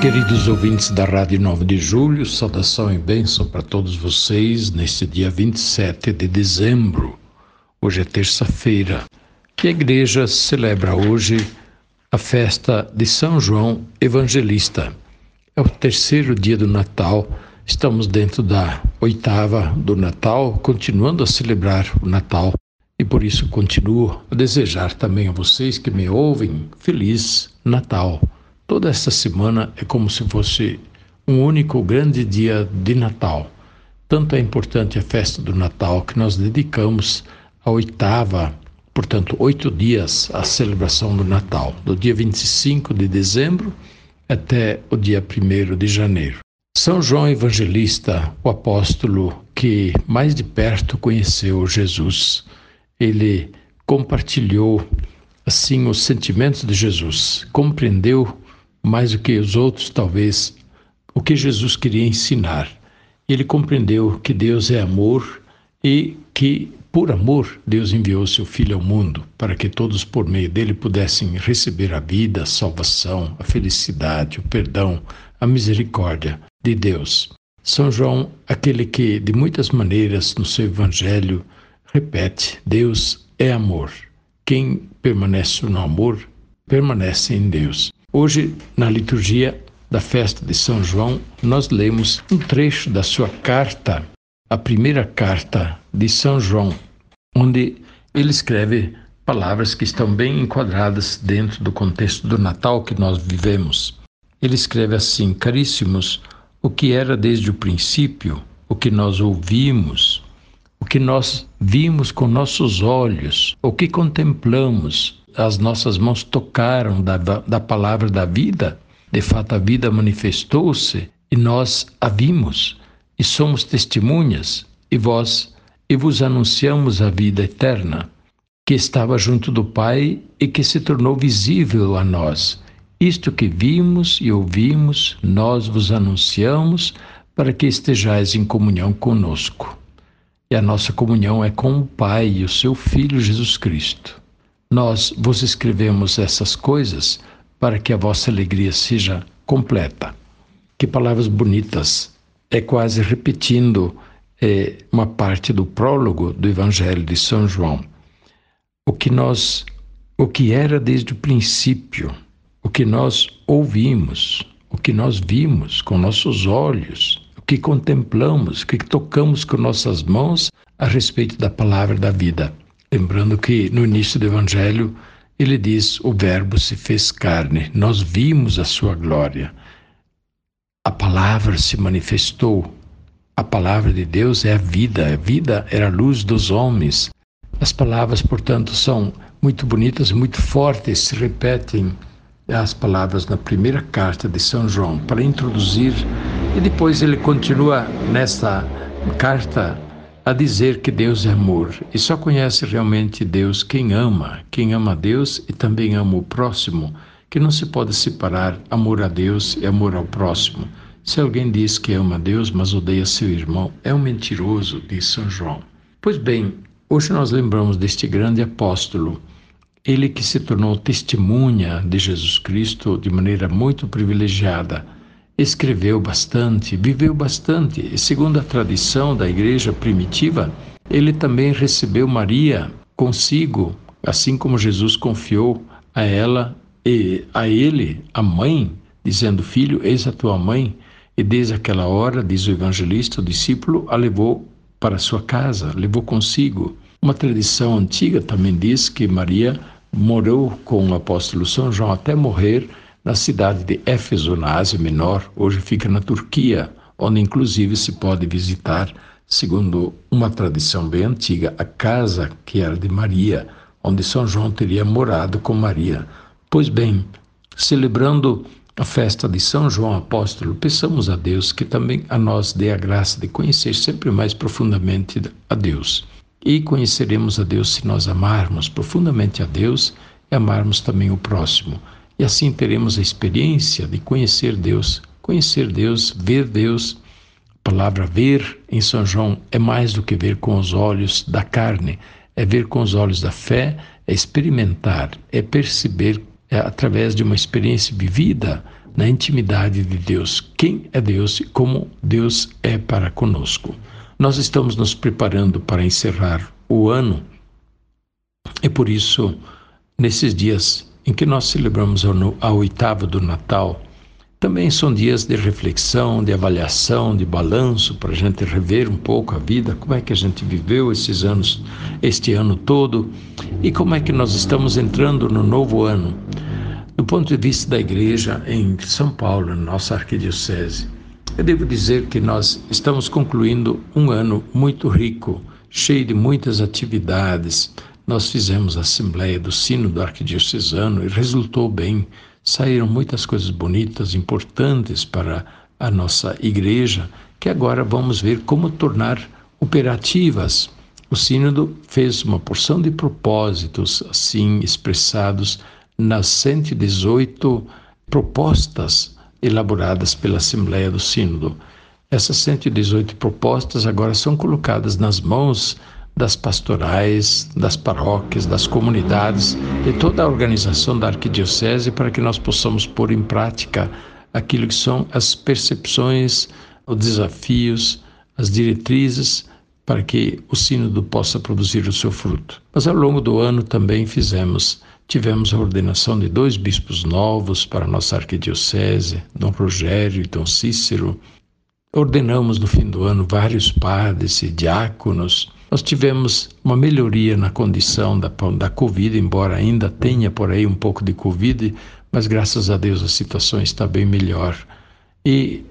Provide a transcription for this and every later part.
Queridos ouvintes da Rádio 9 de Julho, saudação e bênção para todos vocês neste dia 27 de dezembro. Hoje é terça-feira e a igreja celebra hoje a festa de São João Evangelista. É o terceiro dia do Natal, estamos dentro da oitava do Natal, continuando a celebrar o Natal e por isso continuo a desejar também a vocês que me ouvem Feliz Natal. Toda esta semana é como se fosse um único grande dia de Natal. Tanto é importante a festa do Natal que nós dedicamos a oitava, portanto, oito dias à celebração do Natal, do dia 25 de dezembro até o dia 1 de janeiro. São João Evangelista, o apóstolo que mais de perto conheceu Jesus, ele compartilhou assim os sentimentos de Jesus, compreendeu mais do que os outros, talvez, o que Jesus queria ensinar. Ele compreendeu que Deus é amor e que, por amor, Deus enviou seu Filho ao mundo para que todos, por meio dele, pudessem receber a vida, a salvação, a felicidade, o perdão, a misericórdia de Deus. São João, aquele que, de muitas maneiras, no seu Evangelho, repete: Deus é amor. Quem permanece no amor, permanece em Deus. Hoje, na liturgia da festa de São João, nós lemos um trecho da sua carta, a primeira carta de São João, onde ele escreve palavras que estão bem enquadradas dentro do contexto do Natal que nós vivemos. Ele escreve assim: Caríssimos, o que era desde o princípio, o que nós ouvimos, o que nós vimos com nossos olhos, o que contemplamos, as nossas mãos tocaram da, da palavra da vida, de fato a vida manifestou-se e nós a vimos e somos testemunhas e vós e vos anunciamos a vida eterna que estava junto do Pai e que se tornou visível a nós. Isto que vimos e ouvimos, nós vos anunciamos para que estejais em comunhão conosco. E a nossa comunhão é com o Pai e o seu Filho Jesus Cristo. Nós vos escrevemos essas coisas para que a vossa alegria seja completa. Que palavras bonitas! É quase repetindo é, uma parte do prólogo do Evangelho de São João. O que nós, o que era desde o princípio, o que nós ouvimos, o que nós vimos com nossos olhos, o que contemplamos, o que tocamos com nossas mãos a respeito da palavra da vida. Lembrando que no início do Evangelho ele diz: O Verbo se fez carne, nós vimos a sua glória. A palavra se manifestou. A palavra de Deus é a vida, a vida era a luz dos homens. As palavras, portanto, são muito bonitas, muito fortes, se repetem as palavras na primeira carta de São João para introduzir, e depois ele continua nessa carta a dizer que Deus é amor e só conhece realmente Deus quem ama, quem ama Deus e também ama o próximo, que não se pode separar amor a Deus e amor ao próximo. Se alguém diz que ama Deus, mas odeia seu irmão, é um mentiroso, diz São João. Pois bem, hoje nós lembramos deste grande apóstolo, ele que se tornou testemunha de Jesus Cristo de maneira muito privilegiada escreveu bastante, viveu bastante, e segundo a tradição da igreja primitiva, ele também recebeu Maria consigo, assim como Jesus confiou a ela e a ele, a mãe, dizendo: Filho, eis a tua mãe. E desde aquela hora, diz o evangelista, o discípulo a levou para sua casa, levou consigo. Uma tradição antiga também diz que Maria morou com o apóstolo São João até morrer na cidade de Éfeso, na Ásia Menor, hoje fica na Turquia, onde inclusive se pode visitar, segundo uma tradição bem antiga, a casa que era de Maria, onde São João teria morado com Maria. Pois bem, celebrando a festa de São João Apóstolo, peçamos a Deus que também a nós dê a graça de conhecer sempre mais profundamente a Deus. E conheceremos a Deus se nós amarmos profundamente a Deus e amarmos também o próximo. E assim teremos a experiência de conhecer Deus, conhecer Deus, ver Deus. A palavra ver em São João é mais do que ver com os olhos da carne, é ver com os olhos da fé, é experimentar, é perceber é, através de uma experiência vivida na intimidade de Deus, quem é Deus e como Deus é para conosco. Nós estamos nos preparando para encerrar o ano e por isso, nesses dias em que nós celebramos a oitava do Natal, também são dias de reflexão, de avaliação, de balanço, para a gente rever um pouco a vida, como é que a gente viveu esses anos, este ano todo, e como é que nós estamos entrando no novo ano. Do ponto de vista da igreja em São Paulo, nossa arquidiocese, eu devo dizer que nós estamos concluindo um ano muito rico, cheio de muitas atividades. Nós fizemos a assembleia do Sino do Arquidiocesano e resultou bem saíram muitas coisas bonitas, importantes para a nossa igreja, que agora vamos ver como tornar operativas. O Sínodo fez uma porção de propósitos assim expressados nas 118 propostas elaboradas pela Assembleia do Sínodo. Essas 118 propostas agora são colocadas nas mãos das pastorais, das paróquias, das comunidades, de toda a organização da arquidiocese para que nós possamos pôr em prática aquilo que são as percepções, os desafios, as diretrizes para que o sínodo possa produzir o seu fruto. Mas ao longo do ano também fizemos, tivemos a ordenação de dois bispos novos para a nossa arquidiocese, Dom Rogério e Dom Cícero. Ordenamos no fim do ano vários padres e diáconos, nós tivemos uma melhoria na condição da, da Covid, embora ainda tenha por aí um pouco de Covid, mas graças a Deus a situação está bem melhor. E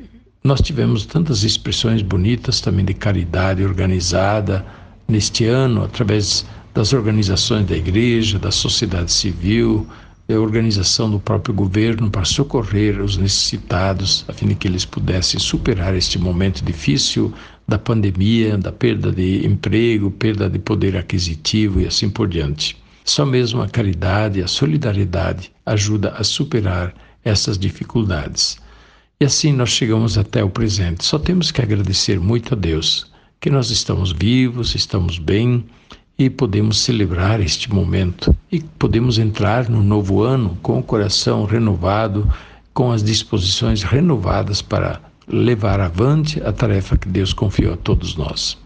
nós tivemos tantas expressões bonitas também de caridade organizada neste ano, através das organizações da igreja, da sociedade civil, organização do próprio governo para socorrer os necessitados, a fim de que eles pudessem superar este momento difícil da pandemia, da perda de emprego, perda de poder aquisitivo e assim por diante. Só mesmo a caridade, a solidariedade ajuda a superar essas dificuldades. E assim nós chegamos até o presente. Só temos que agradecer muito a Deus que nós estamos vivos, estamos bem e podemos celebrar este momento e podemos entrar no novo ano com o coração renovado, com as disposições renovadas para levar avante a tarefa que Deus confiou a todos nós.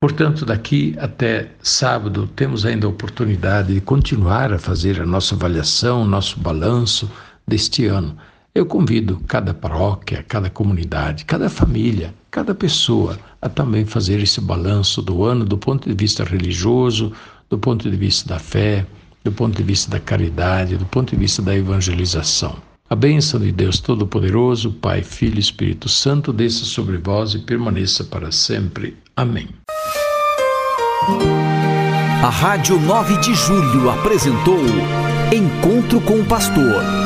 Portanto, daqui até sábado temos ainda a oportunidade de continuar a fazer a nossa avaliação, nosso balanço deste ano. Eu convido cada paróquia, cada comunidade, cada família, cada pessoa a também fazer esse balanço do ano do ponto de vista religioso, do ponto de vista da fé, do ponto de vista da caridade, do ponto de vista da evangelização. A bênção de Deus Todo-Poderoso, Pai, Filho e Espírito Santo, desça sobre vós e permaneça para sempre. Amém. A Rádio 9 de Julho apresentou Encontro com o Pastor,